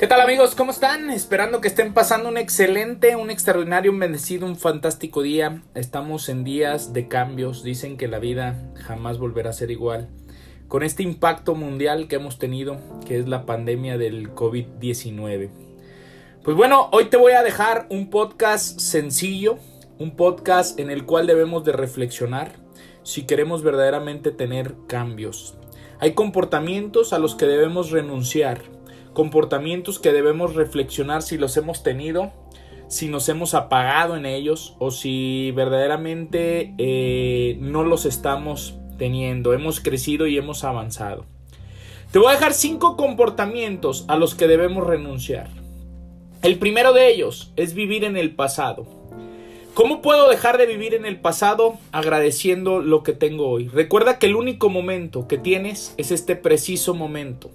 ¿Qué tal amigos? ¿Cómo están? Esperando que estén pasando un excelente, un extraordinario, un bendecido, un fantástico día. Estamos en días de cambios. Dicen que la vida jamás volverá a ser igual. Con este impacto mundial que hemos tenido, que es la pandemia del COVID-19. Pues bueno, hoy te voy a dejar un podcast sencillo, un podcast en el cual debemos de reflexionar si queremos verdaderamente tener cambios. Hay comportamientos a los que debemos renunciar comportamientos que debemos reflexionar si los hemos tenido, si nos hemos apagado en ellos o si verdaderamente eh, no los estamos teniendo, hemos crecido y hemos avanzado. Te voy a dejar cinco comportamientos a los que debemos renunciar. El primero de ellos es vivir en el pasado. ¿Cómo puedo dejar de vivir en el pasado agradeciendo lo que tengo hoy? Recuerda que el único momento que tienes es este preciso momento.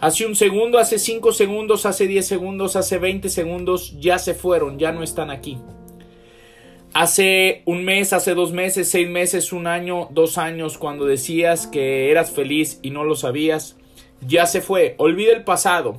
Hace un segundo, hace cinco segundos, hace 10 segundos, hace 20 segundos, ya se fueron, ya no están aquí. Hace un mes, hace dos meses, seis meses, un año, dos años, cuando decías que eras feliz y no lo sabías, ya se fue. Olvida el pasado.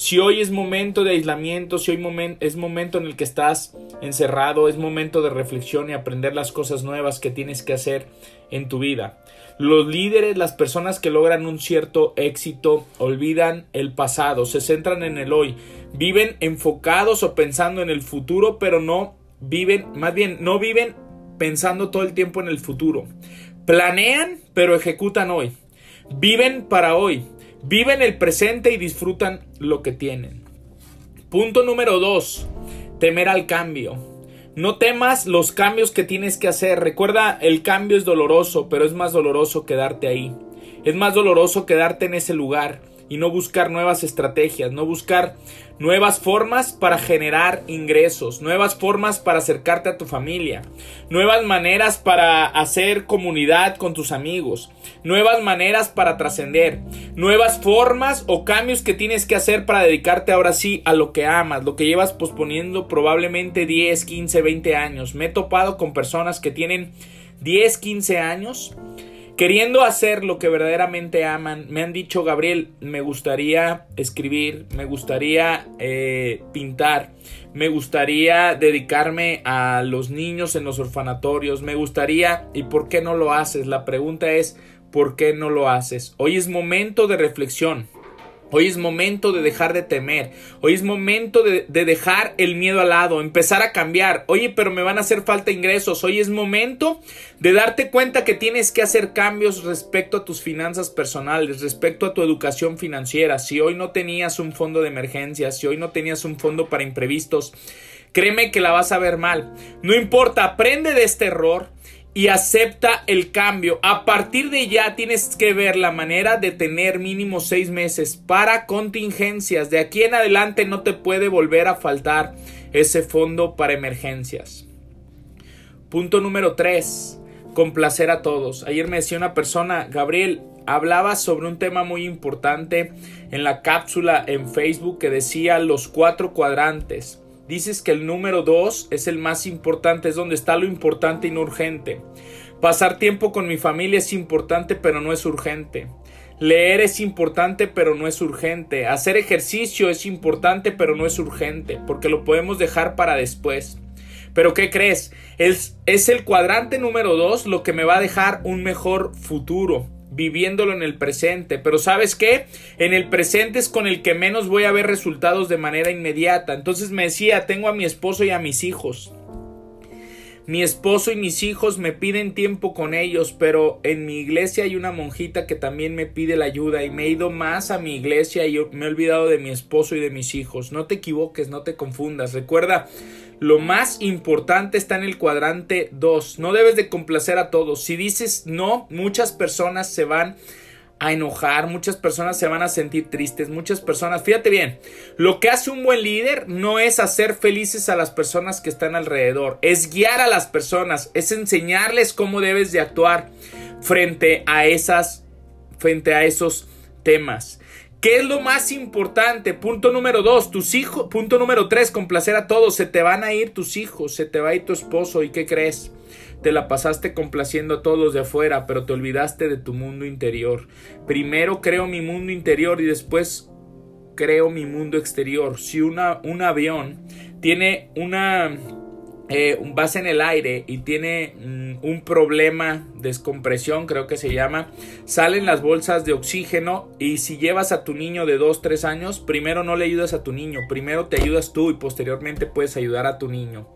Si hoy es momento de aislamiento, si hoy es momento en el que estás encerrado, es momento de reflexión y aprender las cosas nuevas que tienes que hacer en tu vida. Los líderes, las personas que logran un cierto éxito, olvidan el pasado, se centran en el hoy, viven enfocados o pensando en el futuro, pero no viven, más bien, no viven pensando todo el tiempo en el futuro. Planean, pero ejecutan hoy. Viven para hoy. Viven el presente y disfrutan lo que tienen. Punto número dos. Temer al cambio. No temas los cambios que tienes que hacer. Recuerda, el cambio es doloroso, pero es más doloroso quedarte ahí. Es más doloroso quedarte en ese lugar y no buscar nuevas estrategias, no buscar nuevas formas para generar ingresos, nuevas formas para acercarte a tu familia, nuevas maneras para hacer comunidad con tus amigos, nuevas maneras para trascender, nuevas formas o cambios que tienes que hacer para dedicarte ahora sí a lo que amas, lo que llevas posponiendo probablemente 10, 15, 20 años. Me he topado con personas que tienen 10, 15 años queriendo hacer lo que verdaderamente aman. Me han dicho, Gabriel, me gustaría escribir, me gustaría eh, pintar, me gustaría dedicarme a los niños en los orfanatorios, me gustaría, ¿y por qué no lo haces? La pregunta es, ¿por qué no lo haces? Hoy es momento de reflexión. Hoy es momento de dejar de temer. Hoy es momento de, dejar el miedo al lado, empezar a cambiar. Oye, pero me van a hacer falta ingresos. Hoy es momento de darte cuenta que tienes que hacer cambios respecto a tus finanzas personales, respecto a tu educación financiera. Si hoy no tenías un fondo de emergencia, si hoy no tenías un fondo para imprevistos, créeme que la vas a ver mal. No importa, aprende de este error y acepta el cambio. A partir de ya tienes que ver la manera de tener mínimo seis meses para contingencias. De aquí en adelante no te puede volver a faltar ese fondo para emergencias. Punto número 3. Complacer a todos. Ayer me decía una persona, Gabriel, hablaba sobre un tema muy importante en la cápsula en Facebook que decía los cuatro cuadrantes dices que el número dos es el más importante, es donde está lo importante y no urgente. Pasar tiempo con mi familia es importante, pero no es urgente. Leer es importante, pero no es urgente. Hacer ejercicio es importante, pero no es urgente, porque lo podemos dejar para después. Pero ¿qué crees? Es, es el cuadrante número dos lo que me va a dejar un mejor futuro viviéndolo en el presente. Pero sabes qué? En el presente es con el que menos voy a ver resultados de manera inmediata. Entonces me decía, tengo a mi esposo y a mis hijos. Mi esposo y mis hijos me piden tiempo con ellos, pero en mi iglesia hay una monjita que también me pide la ayuda y me he ido más a mi iglesia y me he olvidado de mi esposo y de mis hijos. No te equivoques, no te confundas. Recuerda, lo más importante está en el cuadrante 2. No debes de complacer a todos. Si dices no, muchas personas se van a enojar, muchas personas se van a sentir tristes, muchas personas, fíjate bien, lo que hace un buen líder no es hacer felices a las personas que están alrededor, es guiar a las personas, es enseñarles cómo debes de actuar frente a esas frente a esos temas. ¿Qué es lo más importante? Punto número dos, tus hijos. Punto número tres, complacer a todos. Se te van a ir tus hijos, se te va a ir tu esposo. ¿Y qué crees? Te la pasaste complaciendo a todos de afuera, pero te olvidaste de tu mundo interior. Primero creo mi mundo interior y después creo mi mundo exterior. Si un avión tiene una eh, vas en el aire y tiene mm, un problema de descompresión, creo que se llama, salen las bolsas de oxígeno y si llevas a tu niño de 2, 3 años, primero no le ayudas a tu niño, primero te ayudas tú y posteriormente puedes ayudar a tu niño.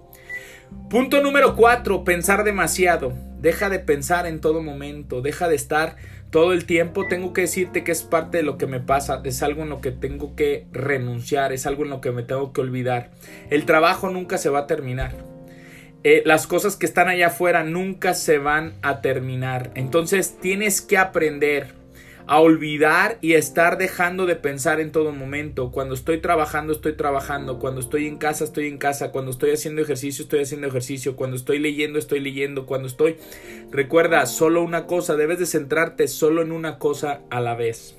Punto número 4, pensar demasiado. Deja de pensar en todo momento, deja de estar todo el tiempo. Tengo que decirte que es parte de lo que me pasa, es algo en lo que tengo que renunciar, es algo en lo que me tengo que olvidar. El trabajo nunca se va a terminar eh, las cosas que están allá afuera nunca se van a terminar. Entonces tienes que aprender a olvidar y estar dejando de pensar en todo momento. Cuando estoy trabajando, estoy trabajando. Cuando estoy en casa, estoy en casa. Cuando estoy haciendo ejercicio, estoy haciendo ejercicio. Cuando estoy leyendo, estoy leyendo. Cuando estoy... Recuerda, solo una cosa. Debes de centrarte solo en una cosa a la vez.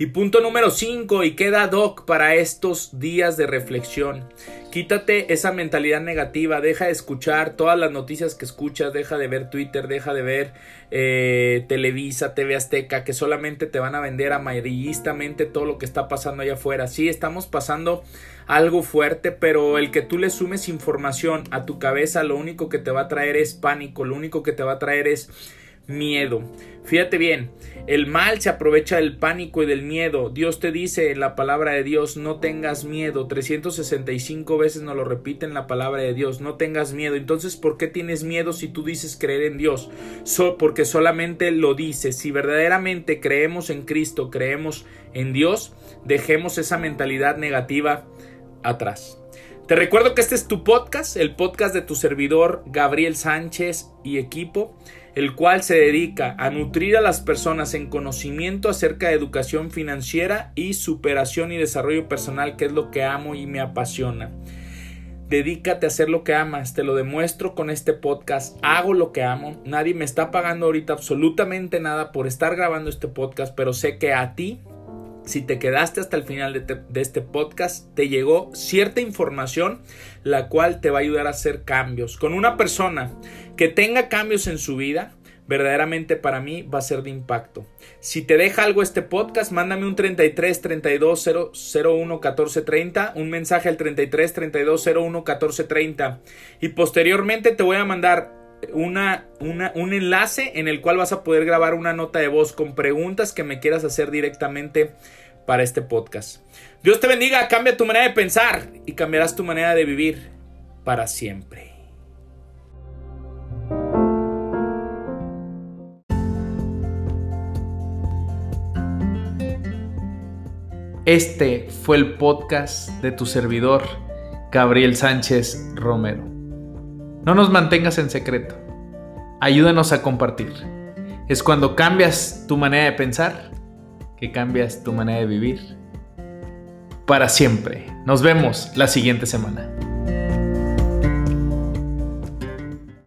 Y punto número 5, y queda doc para estos días de reflexión. Quítate esa mentalidad negativa, deja de escuchar todas las noticias que escuchas, deja de ver Twitter, deja de ver eh, Televisa, TV Azteca, que solamente te van a vender amarillistamente todo lo que está pasando allá afuera. Sí, estamos pasando algo fuerte, pero el que tú le sumes información a tu cabeza, lo único que te va a traer es pánico, lo único que te va a traer es miedo. Fíjate bien, el mal se aprovecha del pánico y del miedo. Dios te dice en la palabra de Dios, no tengas miedo. 365 veces nos lo repite en la palabra de Dios, no tengas miedo. Entonces, ¿por qué tienes miedo si tú dices creer en Dios? porque solamente lo dices. Si verdaderamente creemos en Cristo, creemos en Dios, dejemos esa mentalidad negativa atrás. Te recuerdo que este es tu podcast, el podcast de tu servidor Gabriel Sánchez y equipo el cual se dedica a nutrir a las personas en conocimiento acerca de educación financiera y superación y desarrollo personal, que es lo que amo y me apasiona. Dedícate a hacer lo que amas, te lo demuestro con este podcast, hago lo que amo, nadie me está pagando ahorita absolutamente nada por estar grabando este podcast, pero sé que a ti si te quedaste hasta el final de, este podcast, te llegó cierta información la cual te va a ayudar a hacer cambios. Con una persona que tenga cambios en su vida, verdaderamente para mí va a ser de impacto. Si te deja algo este podcast, mándame un 33 32 01 14 30, un mensaje al 33 32 01 14 30 y posteriormente te voy a mandar una, un enlace en el cual vas a poder grabar una nota de voz con preguntas que me quieras hacer directamente para este podcast. Dios te bendiga, cambia tu manera de pensar y cambiarás tu manera de vivir para siempre. Este fue el podcast de tu servidor, Gabriel Sánchez Romero. No nos mantengas en secreto. Ayúdanos a compartir. Es cuando cambias tu manera de pensar que cambias tu manera de vivir para siempre. Nos vemos la siguiente semana.